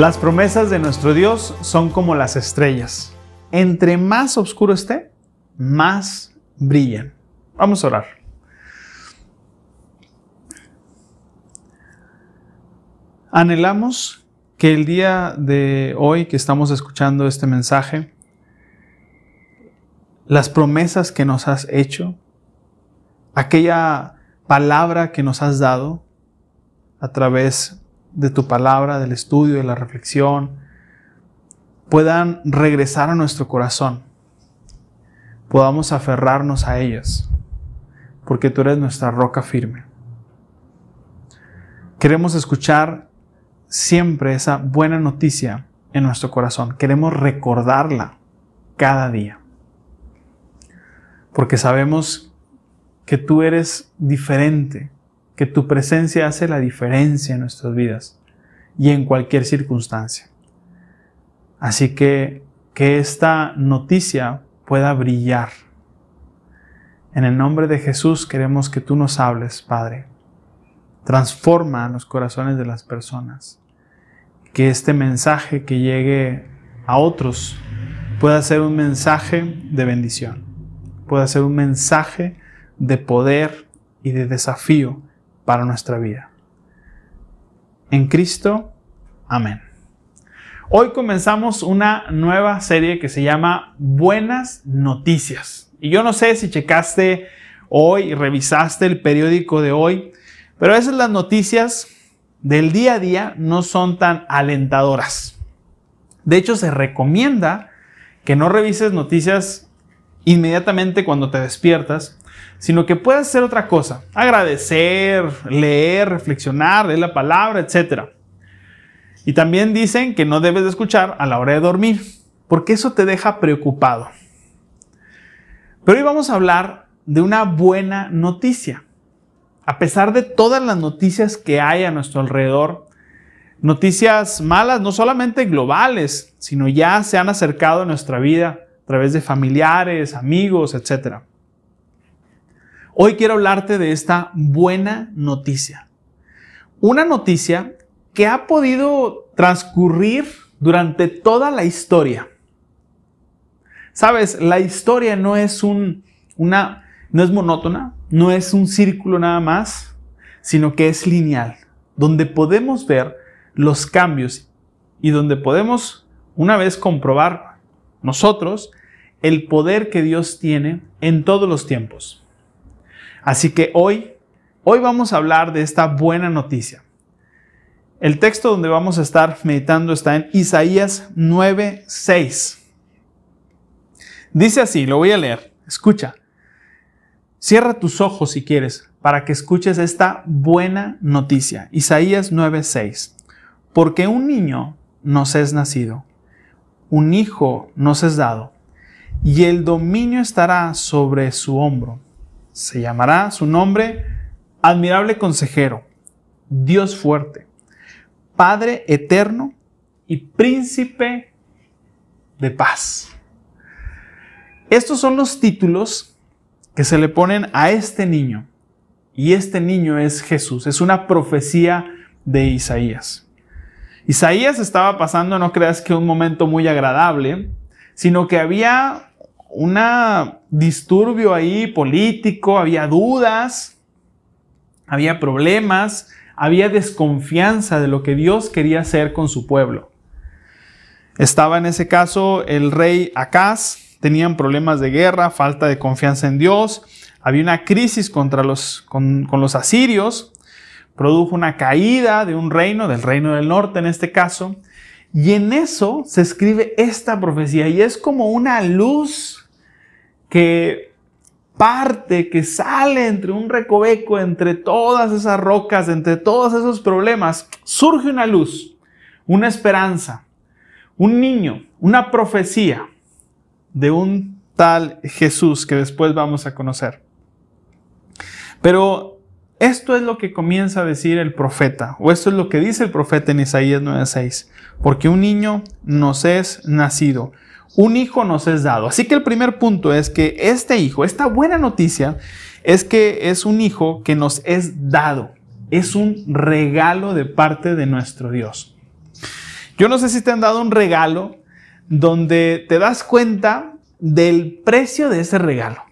Las promesas de nuestro Dios son como las estrellas. Entre más oscuro esté, más brillan. Vamos a orar. Anhelamos que el día de hoy que estamos escuchando este mensaje, las promesas que nos has hecho, aquella palabra que nos has dado a través de tu palabra, del estudio, de la reflexión, puedan regresar a nuestro corazón, podamos aferrarnos a ellas, porque tú eres nuestra roca firme. Queremos escuchar siempre esa buena noticia en nuestro corazón, queremos recordarla cada día, porque sabemos que tú eres diferente que tu presencia hace la diferencia en nuestras vidas y en cualquier circunstancia. Así que que esta noticia pueda brillar. En el nombre de Jesús queremos que tú nos hables, Padre. Transforma los corazones de las personas. Que este mensaje que llegue a otros pueda ser un mensaje de bendición. Pueda ser un mensaje de poder y de desafío para nuestra vida. En Cristo, amén. Hoy comenzamos una nueva serie que se llama Buenas Noticias. Y yo no sé si checaste hoy revisaste el periódico de hoy, pero a veces las noticias del día a día no son tan alentadoras. De hecho, se recomienda que no revises noticias inmediatamente cuando te despiertas, sino que puedas hacer otra cosa, agradecer, leer, reflexionar, leer la palabra, etc. Y también dicen que no debes de escuchar a la hora de dormir, porque eso te deja preocupado. Pero hoy vamos a hablar de una buena noticia. A pesar de todas las noticias que hay a nuestro alrededor, noticias malas no solamente globales, sino ya se han acercado a nuestra vida a través de familiares, amigos, etc. Hoy quiero hablarte de esta buena noticia. Una noticia que ha podido transcurrir durante toda la historia. Sabes, la historia no es un, una, no es monótona, no es un círculo nada más, sino que es lineal, donde podemos ver los cambios y donde podemos una vez comprobar nosotros el poder que Dios tiene en todos los tiempos. Así que hoy, hoy vamos a hablar de esta buena noticia. El texto donde vamos a estar meditando está en Isaías 9:6. Dice así, lo voy a leer. Escucha. Cierra tus ojos si quieres para que escuches esta buena noticia. Isaías 9:6. Porque un niño nos es nacido, un hijo nos es dado, y el dominio estará sobre su hombro se llamará su nombre admirable consejero, Dios fuerte, Padre eterno y príncipe de paz. Estos son los títulos que se le ponen a este niño. Y este niño es Jesús, es una profecía de Isaías. Isaías estaba pasando, no creas que un momento muy agradable, sino que había un disturbio ahí político, había dudas, había problemas, había desconfianza de lo que Dios quería hacer con su pueblo. Estaba en ese caso el rey Acaz, tenían problemas de guerra, falta de confianza en Dios, había una crisis contra los, con, con los asirios, produjo una caída de un reino, del reino del norte en este caso, y en eso se escribe esta profecía y es como una luz que parte, que sale entre un recoveco, entre todas esas rocas, entre todos esos problemas, surge una luz, una esperanza, un niño, una profecía de un tal Jesús que después vamos a conocer. Pero esto es lo que comienza a decir el profeta, o esto es lo que dice el profeta en Isaías 9:6, porque un niño nos es nacido, un hijo nos es dado. Así que el primer punto es que este hijo, esta buena noticia, es que es un hijo que nos es dado. Es un regalo de parte de nuestro Dios. Yo no sé si te han dado un regalo donde te das cuenta del precio de ese regalo.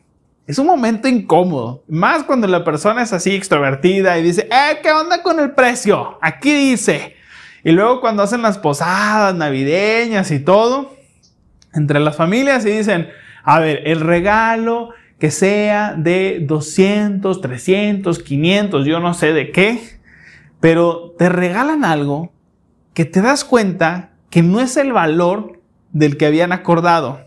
Es un momento incómodo, más cuando la persona es así extrovertida y dice, eh, ¿qué onda con el precio? Aquí dice. Y luego cuando hacen las posadas navideñas y todo, entre las familias y dicen, a ver, el regalo que sea de 200, 300, 500, yo no sé de qué, pero te regalan algo que te das cuenta que no es el valor del que habían acordado.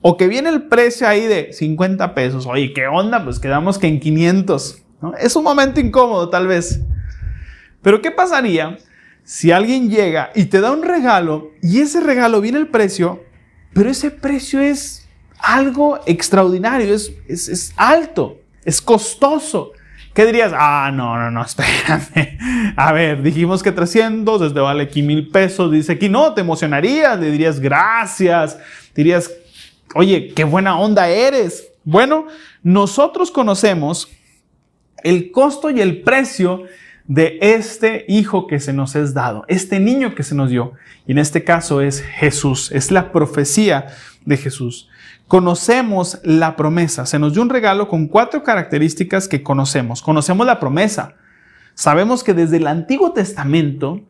O que viene el precio ahí de 50 pesos. Oye, ¿qué onda? Pues quedamos que en 500. Es un momento incómodo tal vez. Pero ¿qué pasaría si alguien llega y te da un regalo y ese regalo viene el precio, pero ese precio es algo extraordinario, es, es, alto, es costoso. ¿Qué dirías? Ah, no, no, no, espérame. A ver, dijimos que 300, desde vale aquí mil pesos. Dice aquí, no, te emocionarías, le dirías gracias, dirías, oye, qué buena onda eres. Bueno, nosotros conocemos el costo y el precio de este hijo que se nos es dado, este niño que se nos dio. Y en este caso es Jesús, es la profecía de Jesús conocemos la promesa. Se nos dio un regalo con cuatro características que conocemos. Conocemos la promesa. Sabemos que desde el Antiguo Testamento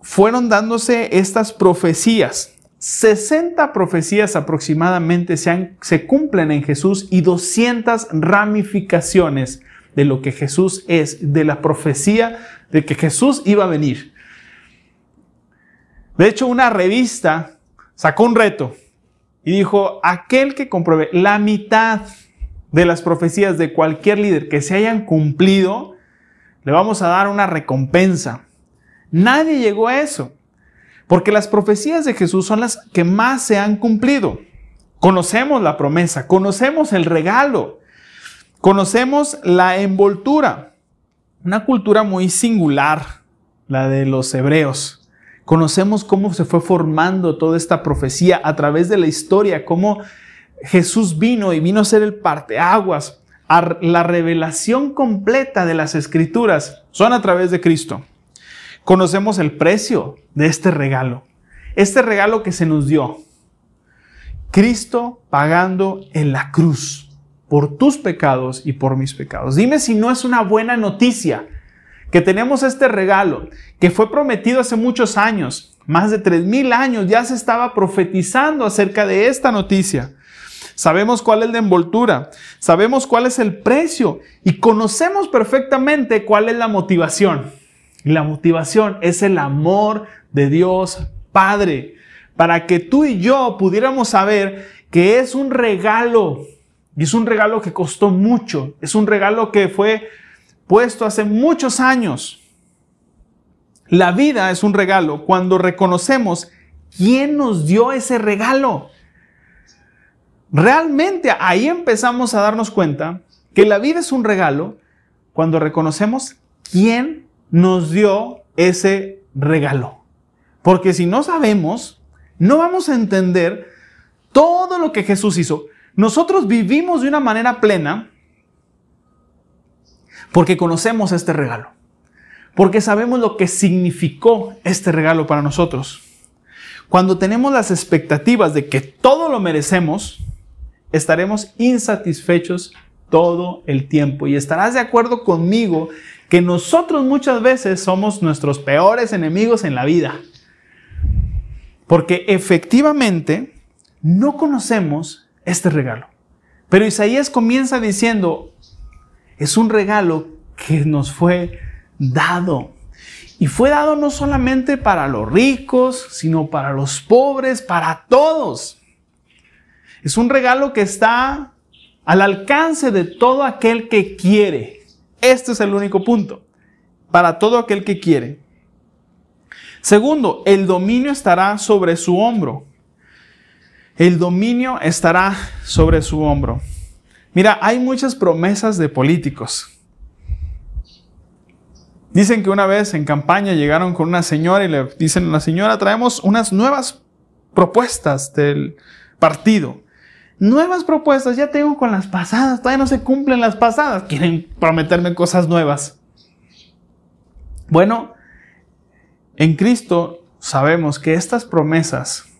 fueron dándose estas profecías. 60 profecías aproximadamente se, se cumplen en Jesús y 200 ramificaciones de lo que Jesús es, de la profecía de que Jesús iba a venir. De hecho, una revista sacó un reto y dijo, aquel que compruebe la mitad de las profecías de cualquier líder que se hayan cumplido, le vamos a dar una recompensa. Nadie llegó a eso, porque las profecías de Jesús son las que más se han cumplido. Conocemos la promesa, conocemos el regalo, conocemos la envoltura, una cultura muy singular, la de los hebreos. Conocemos cómo se fue formando toda esta profecía a través de la historia, cómo Jesús vino y vino a ser el parteaguas. La revelación completa de las escrituras son a través de Cristo. Conocemos el precio de este regalo, este regalo que se nos dio. Cristo pagando en la cruz por tus pecados y por mis pecados. Dime si no es una buena noticia que tenemos este regalo que fue prometido hace muchos años, más de 3.000 años, ya se estaba profetizando acerca de esta noticia. Sabemos cuál es la envoltura, sabemos cuál es el precio y conocemos perfectamente cuál es la motivación. Y la motivación es el amor de Dios Padre, para que tú y yo pudiéramos saber que es un regalo, y es un regalo que costó mucho, es un regalo que fue puesto hace muchos años. La vida es un regalo cuando reconocemos quién nos dio ese regalo. Realmente ahí empezamos a darnos cuenta que la vida es un regalo cuando reconocemos quién nos dio ese regalo. Porque si no sabemos, no vamos a entender todo lo que Jesús hizo. Nosotros vivimos de una manera plena porque conocemos este regalo, porque sabemos lo que significó este regalo para nosotros. Cuando tenemos las expectativas de que todo lo merecemos, estaremos insatisfechos todo el tiempo. Y estarás de acuerdo conmigo que nosotros muchas veces somos nuestros peores enemigos en la vida. Porque efectivamente no conocemos este regalo. Pero Isaías comienza diciendo, es un regalo que nos fue dado. Y fue dado no solamente para los ricos, sino para los pobres, para todos. Es un regalo que está al alcance de todo aquel que quiere. Este es el único punto. Para todo aquel que quiere. Segundo, el dominio estará sobre su hombro. El dominio estará sobre su hombro. Mira, hay muchas promesas de políticos. Dicen que una vez en campaña llegaron con una señora y le dicen a la señora, traemos unas nuevas propuestas del partido. Nuevas propuestas, ya tengo con las pasadas, todavía no se cumplen las pasadas, quieren prometerme cosas nuevas. Bueno, en Cristo sabemos que estas promesas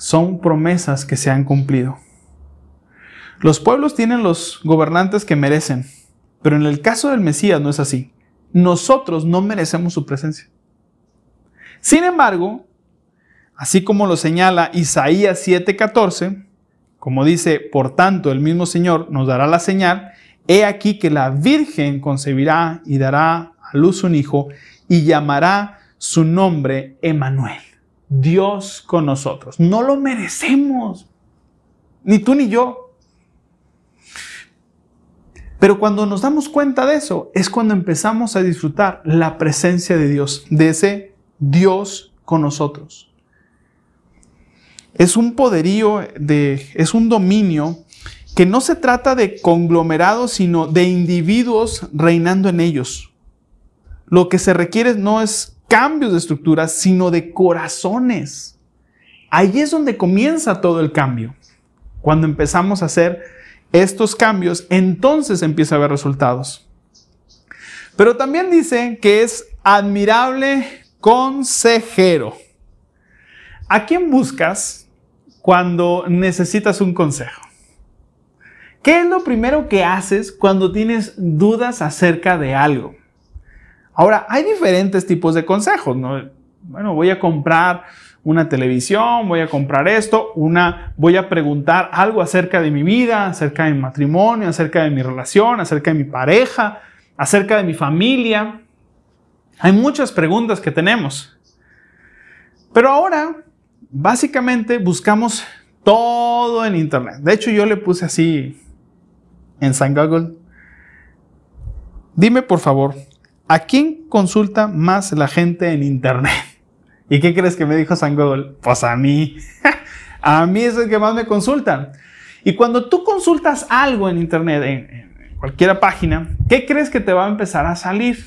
son promesas que se han cumplido. Los pueblos tienen los gobernantes que merecen, pero en el caso del Mesías no es así. Nosotros no merecemos su presencia. Sin embargo, así como lo señala Isaías 7:14, como dice, por tanto el mismo Señor nos dará la señal, he aquí que la Virgen concebirá y dará a luz un hijo y llamará su nombre Emanuel, Dios con nosotros. No lo merecemos, ni tú ni yo. Pero cuando nos damos cuenta de eso, es cuando empezamos a disfrutar la presencia de Dios, de ese Dios con nosotros. Es un poderío, de, es un dominio que no se trata de conglomerados, sino de individuos reinando en ellos. Lo que se requiere no es cambios de estructuras, sino de corazones. Ahí es donde comienza todo el cambio. Cuando empezamos a hacer estos cambios, entonces empieza a haber resultados. Pero también dice que es admirable consejero. ¿A quién buscas cuando necesitas un consejo? ¿Qué es lo primero que haces cuando tienes dudas acerca de algo? Ahora, hay diferentes tipos de consejos, ¿no? Bueno, voy a comprar una televisión, voy a comprar esto, una, voy a preguntar algo acerca de mi vida, acerca de mi matrimonio, acerca de mi relación, acerca de mi pareja, acerca de mi familia. Hay muchas preguntas que tenemos. Pero ahora, básicamente, buscamos todo en Internet. De hecho, yo le puse así en San Google. Dime, por favor, ¿a quién consulta más la gente en Internet? ¿Y qué crees que me dijo San Google? Pues a mí. a mí es el que más me consultan. Y cuando tú consultas algo en Internet, en, cualquier página, ¿qué crees que te va a empezar a salir?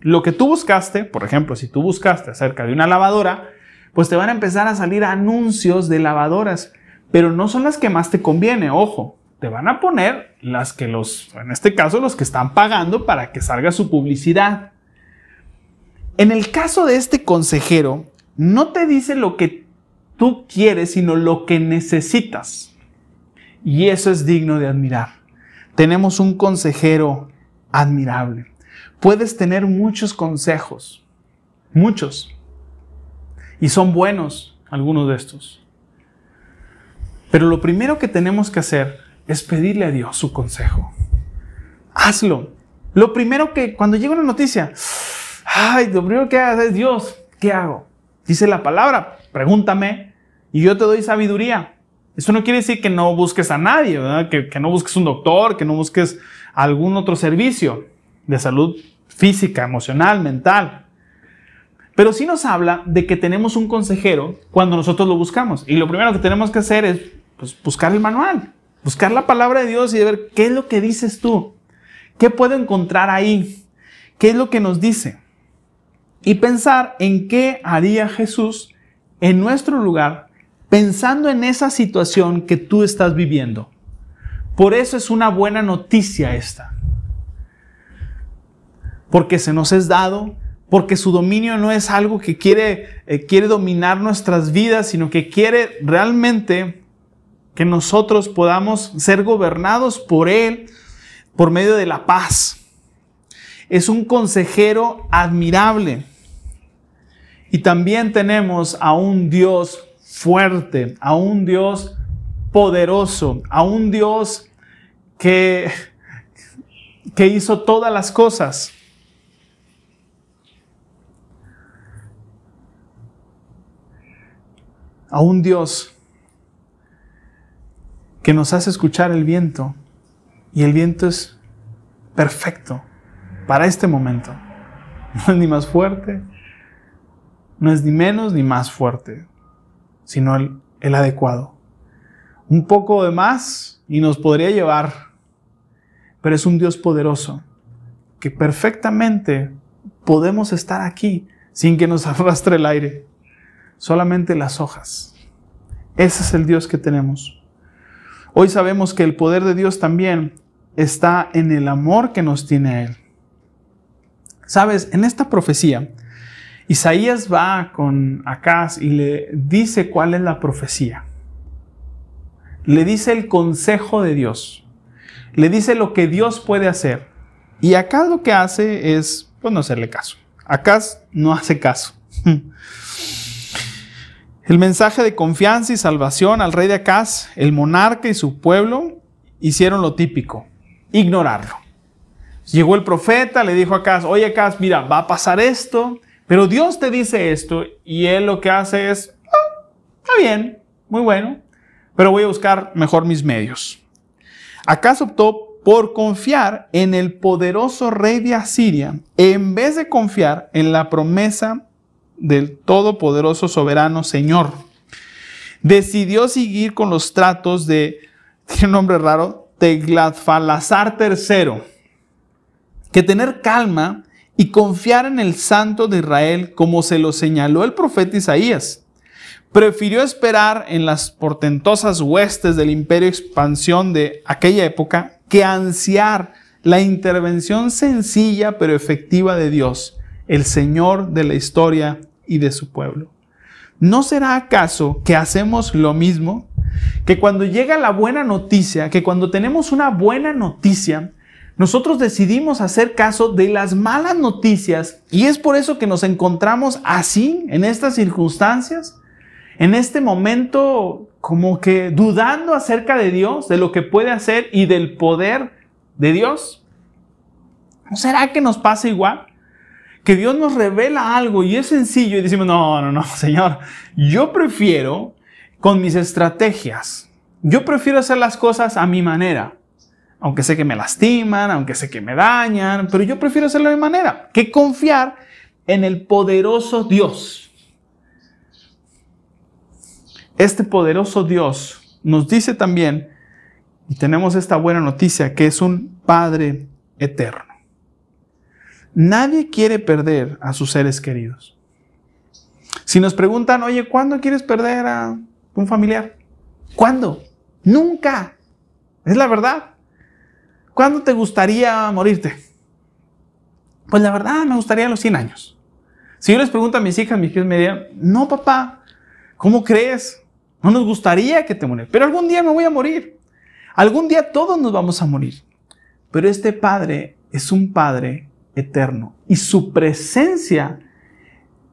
Lo que tú buscaste, por ejemplo, si tú buscaste acerca de una lavadora, pues te van a empezar a salir anuncios de lavadoras, pero no son las que más te conviene, ojo te van a poner las que los, en este caso, los que están pagando para que salga su publicidad. En el caso de este consejero, no te dice lo que tú quieres, sino lo que necesitas. Y eso es digno de admirar. Tenemos un consejero admirable. Puedes tener muchos consejos, muchos. Y son buenos algunos de estos. Pero lo primero que tenemos que hacer es pedirle a Dios su consejo. Hazlo. Lo primero que, cuando llega una noticia, ay, lo primero que hagas es Dios, ¿qué hago? Dice la palabra, pregúntame y yo te doy sabiduría. Eso no quiere decir que no busques a nadie, Que, no busques un doctor, que no busques algún otro servicio de salud física, emocional, mental. Pero sí nos habla de que tenemos un consejero cuando nosotros lo buscamos. Y lo primero que tenemos que hacer es pues, buscar el manual. Buscar la palabra de Dios y ver qué es lo que dices tú. ¿Qué puedo encontrar ahí? ¿Qué es lo que nos dice? Y pensar en qué haría Jesús en nuestro lugar pensando en esa situación que tú estás viviendo. Por eso es una buena noticia esta. Porque se nos es dado, porque su dominio no es algo que quiere, eh, quiere dominar nuestras vidas, sino que quiere realmente que nosotros podamos ser gobernados por Él por medio de la paz. Es un consejero admirable. Y también tenemos a un Dios fuerte, a un Dios poderoso, a un Dios que, que hizo todas las cosas. A un Dios que nos hace escuchar el viento. Y el viento es perfecto para este momento. No es ni más fuerte, no es ni menos ni más fuerte, sino el, el adecuado. Un poco de más y nos podría llevar, pero es un Dios poderoso que perfectamente podemos estar aquí sin que nos arrastre el aire, solamente las hojas. Ese es el Dios que tenemos. Hoy sabemos que el poder de Dios también está en el amor que nos tiene Él. Sabes, en esta profecía, Isaías va con Acaz y le dice cuál es la profecía. Le dice el consejo de Dios. Le dice lo que Dios puede hacer. Y Acaz lo que hace es, pues, no hacerle caso. Acaz no hace caso. El mensaje de confianza y salvación al rey de Acaz, el monarca y su pueblo hicieron lo típico, ignorarlo. Llegó el profeta, le dijo a Acaz, oye Acaz, mira, va a pasar esto, pero Dios te dice esto y él lo que hace es, ah, está bien, muy bueno, pero voy a buscar mejor mis medios. Acaz optó por confiar en el poderoso rey de Asiria en vez de confiar en la promesa del todopoderoso soberano Señor. Decidió seguir con los tratos de, tiene un nombre raro, Teglatfalazar III, que tener calma y confiar en el Santo de Israel como se lo señaló el profeta Isaías. Prefirió esperar en las portentosas huestes del imperio expansión de aquella época que ansiar la intervención sencilla pero efectiva de Dios, el Señor de la historia y de su pueblo. ¿No será acaso que hacemos lo mismo? Que cuando llega la buena noticia, que cuando tenemos una buena noticia, nosotros decidimos hacer caso de las malas noticias y es por eso que nos encontramos así, en estas circunstancias, en este momento como que dudando acerca de Dios, de lo que puede hacer y del poder de Dios. ¿No será que nos pasa igual? Que Dios nos revela algo y es sencillo y decimos, no, no, no, Señor, yo prefiero con mis estrategias, yo prefiero hacer las cosas a mi manera, aunque sé que me lastiman, aunque sé que me dañan, pero yo prefiero hacerlo a mi manera, que confiar en el poderoso Dios. Este poderoso Dios nos dice también, y tenemos esta buena noticia, que es un Padre eterno. Nadie quiere perder a sus seres queridos. Si nos preguntan, oye, ¿cuándo quieres perder a un familiar? ¿Cuándo? Nunca. Es la verdad. ¿Cuándo te gustaría morirte? Pues la verdad me gustaría a los 100 años. Si yo les pregunto a mis hijas, mis hijas me dirían, no papá, ¿cómo crees? No nos gustaría que te murieras, pero algún día me voy a morir. Algún día todos nos vamos a morir. Pero este padre es un padre eterno y su presencia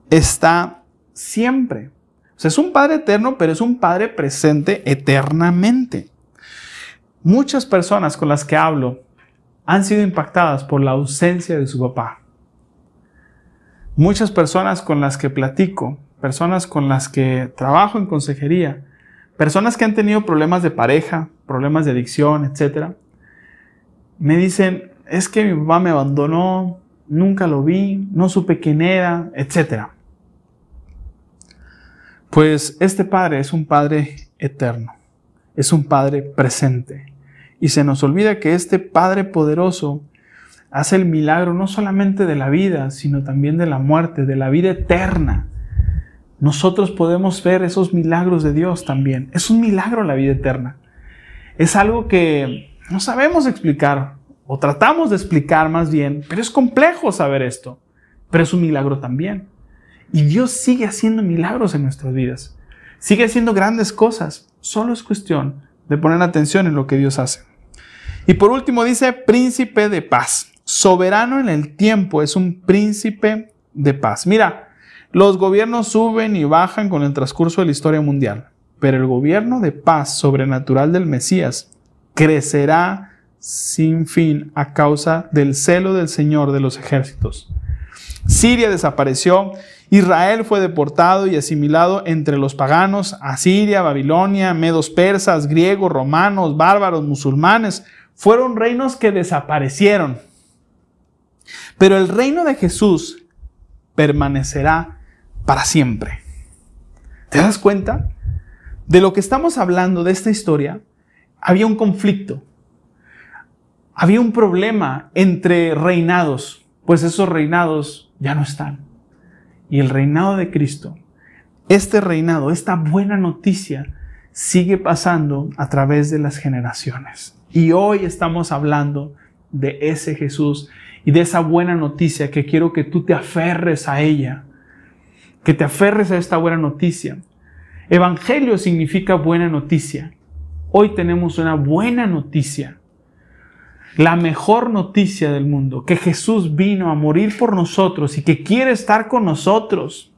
está siempre. O sea, es un Padre eterno, pero es un Padre presente eternamente. Muchas personas con las que hablo han sido impactadas por la ausencia de su papá. Muchas personas con las que platico, personas con las que trabajo en consejería, personas que han tenido problemas de pareja, problemas de adicción, etc., me dicen, es que mi papá me abandonó, nunca lo vi, no supe quién era, etc. Pues este Padre es un Padre eterno, es un Padre presente. Y se nos olvida que este Padre poderoso hace el milagro no solamente de la vida, sino también de la muerte, de la vida eterna. Nosotros podemos ver esos milagros de Dios también. Es un milagro la vida eterna. Es algo que no sabemos explicar o tratamos de explicar más bien, pero es complejo saber esto, pero es un milagro también. Y Dios sigue haciendo milagros en nuestras vidas, sigue haciendo grandes cosas, solo es cuestión de poner atención en lo que Dios hace. Y por último dice, príncipe de paz, soberano en el tiempo, es un príncipe de paz. Mira, los gobiernos suben y bajan con el transcurso de la historia mundial, pero el gobierno de paz sobrenatural del Mesías crecerá sin fin a causa del celo del Señor de los ejércitos. Siria desapareció, Israel fue deportado y asimilado entre los paganos, Asiria, Babilonia, medos persas, griegos, romanos, bárbaros, musulmanes, fueron reinos que desaparecieron. Pero el reino de Jesús permanecerá para siempre. ¿Te das cuenta? De lo que estamos hablando de esta historia, había un conflicto había un problema entre reinados, pues esos reinados ya no están. Y el reinado de Cristo, este reinado, esta buena noticia, sigue pasando a través de las generaciones. Y hoy estamos hablando de ese Jesús y de esa buena noticia que quiero que tú te aferres a ella. que te aferres a esta buena noticia. Evangelio significa buena noticia. Hoy tenemos una buena noticia. La mejor noticia del mundo, que Jesús vino a morir por nosotros y que quiere estar con nosotros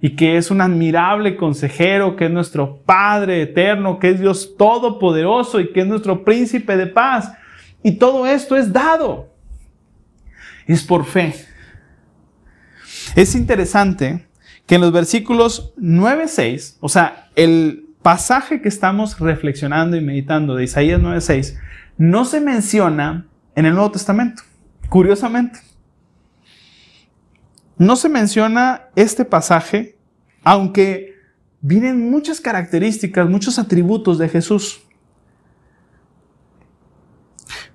y que es un admirable consejero, que es nuestro Padre eterno, que es Dios todopoderoso y que es nuestro príncipe de paz. Y todo esto es dado. Es por fe. Es interesante que en los versículos 9, 6, o sea, el pasaje que estamos reflexionando y meditando de Isaías 9, 6, no se menciona en el Nuevo Testamento, curiosamente. No se menciona este pasaje, aunque vienen muchas características, muchos atributos de Jesús.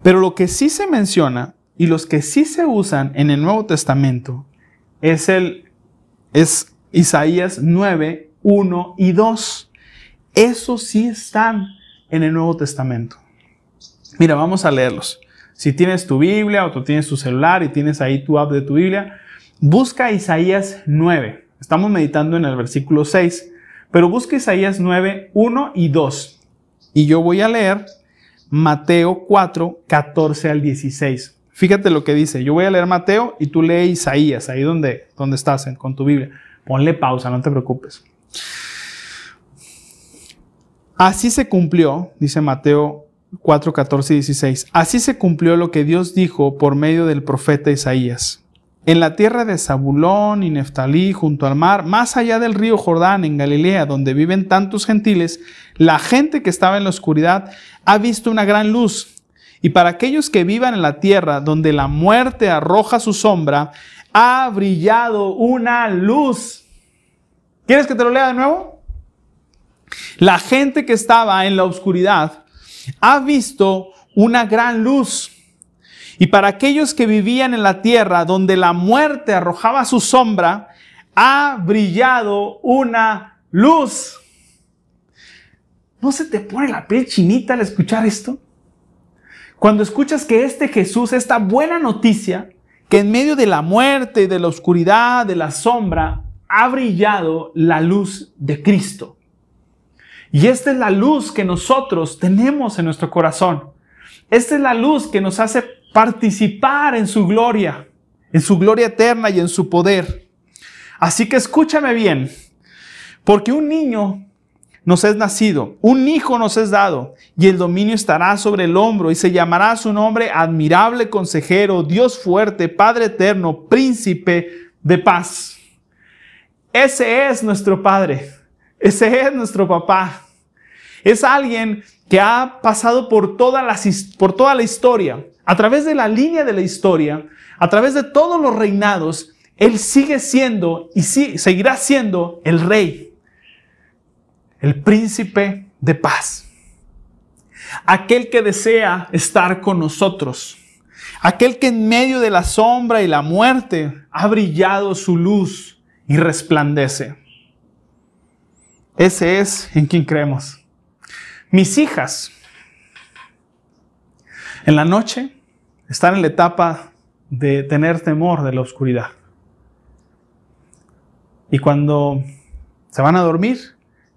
Pero lo que sí se menciona y los que sí se usan en el Nuevo Testamento es el es Isaías 9, 1 y 2. Esos sí están en el Nuevo Testamento. Mira, vamos a leerlos. Si tienes tu Biblia o tú tienes tu celular y tienes ahí tu app de tu Biblia, busca Isaías 9. Estamos meditando en el versículo 6, pero busca Isaías 9, 1 y 2. Y yo voy a leer Mateo 4, 14 al 16. Fíjate lo que dice. Yo voy a leer Mateo y tú lee Isaías, ahí donde, donde estás con tu Biblia. Ponle pausa, no te preocupes. Así se cumplió, dice Mateo 4, 14 y 16. Así se cumplió lo que Dios dijo por medio del profeta Isaías. En la tierra de Zabulón y Neftalí, junto al mar, más allá del río Jordán, en Galilea, donde viven tantos gentiles, la gente que estaba en la oscuridad ha visto una gran luz. Y para aquellos que vivan en la tierra donde la muerte arroja su sombra, ha brillado una luz. ¿Quieres que te lo lea de nuevo? La gente que estaba en la oscuridad ha visto una gran luz. Y para aquellos que vivían en la tierra donde la muerte arrojaba su sombra, ha brillado una luz. ¿No se te pone la piel chinita al escuchar esto? Cuando escuchas que este Jesús, esta buena noticia, que en medio de la muerte de la oscuridad, de la sombra, ha brillado la luz de Cristo. Y esta es la luz que nosotros tenemos en nuestro corazón. Esta es la luz que nos hace participar en su gloria, en su gloria eterna y en su poder. Así que escúchame bien, porque un niño nos es nacido, un hijo nos es dado, y el dominio estará sobre el hombro, y se llamará su nombre admirable consejero, Dios fuerte, Padre eterno, príncipe de paz. Ese es nuestro Padre, ese es nuestro papá. Es alguien que ha pasado por toda, la historia, a través de la línea de la historia, a través de todos los reinados, Él sigue siendo y seguirá siendo el rey el príncipe de paz. Aquel que desea estar con nosotros. Aquel que en medio de la sombra y la muerte ha brillado su luz y resplandece. Ese es en quien creemos. Mis hijas, en la noche, están en la etapa de tener temor de la oscuridad. Y cuando se van a dormir,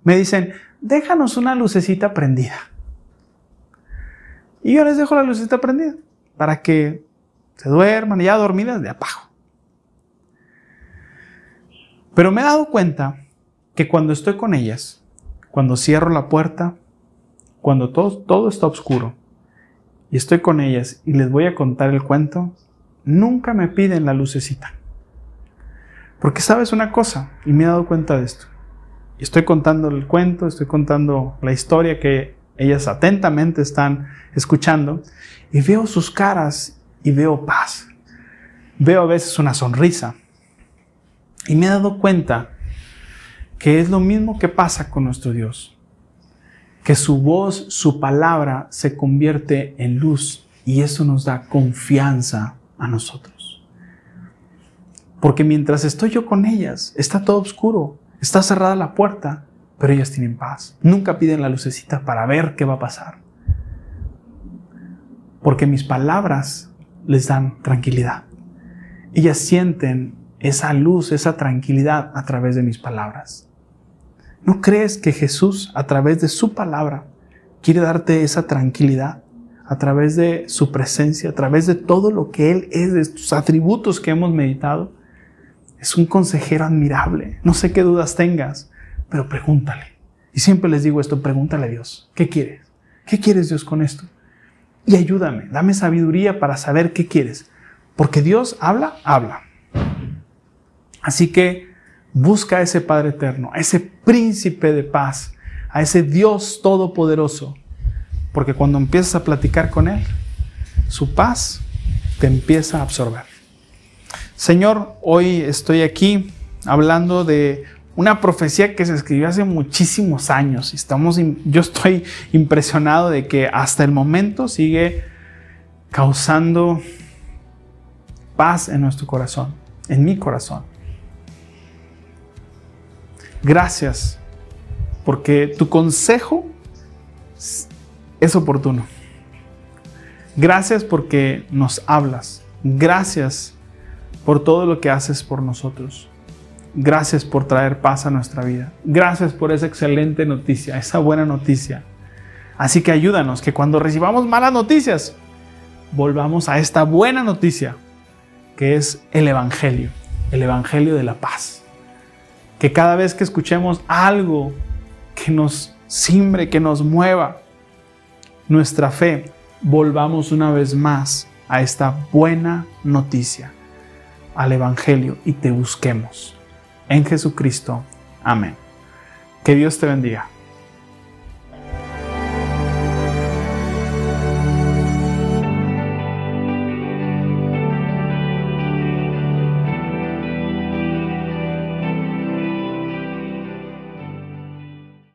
me dicen, déjanos una lucecita prendida. Y yo les dejo la lucecita prendida para que se duerman ya dormidas de apago. Pero me he dado cuenta que cuando estoy con ellas, cuando cierro la puerta, cuando todo, todo está oscuro y estoy con ellas y les voy a contar el cuento, nunca me piden la lucecita. Porque sabes una cosa, y me he dado cuenta de esto, estoy contando el cuento, estoy contando la historia que ellas atentamente están escuchando y veo sus caras y veo paz. Veo a veces una sonrisa. Y me he dado cuenta que es lo mismo que pasa con nuestro Dios. Que su voz, su palabra se convierte en luz y eso nos da confianza a nosotros. Porque mientras estoy yo con ellas, está todo oscuro, Está cerrada la puerta, pero ellas tienen paz. Nunca piden la lucecita para ver qué va a pasar. Porque mis palabras les dan tranquilidad. Ellas sienten esa luz, esa tranquilidad a través de mis palabras. ¿No crees que Jesús a través de su palabra quiere darte esa tranquilidad? A través de su presencia, a través de todo lo que Él es, de sus atributos que hemos meditado. Es un consejero admirable. No sé qué dudas tengas, pero pregúntale. Y siempre les digo esto, pregúntale a Dios, ¿qué quieres? ¿Qué quieres Dios con esto? Y ayúdame, dame sabiduría para saber qué quieres. Porque Dios habla, habla. Así que busca a ese Padre eterno, a ese príncipe de paz, a ese Dios todopoderoso. Porque cuando empiezas a platicar con Él, su paz te empieza a absorber. Señor, hoy estoy aquí hablando de una profecía que se escribió hace muchísimos años. Estamos, yo estoy impresionado de que hasta el momento sigue causando paz en nuestro corazón, en mi corazón. Gracias, porque tu consejo es oportuno. Gracias porque nos hablas. Gracias por todo lo que haces por nosotros. Gracias por traer paz a nuestra vida. Gracias por esa excelente noticia, esa buena noticia. Así que ayúdanos que cuando recibamos malas noticias, volvamos a esta buena noticia, que es el Evangelio, el Evangelio de la paz que cada vez que escuchemos algo que nos simbre, que nos mueva nuestra fe, volvamos una vez más a esta buena noticia, al Evangelio y te busquemos. En Jesucristo. Amén. Que Dios te bendiga.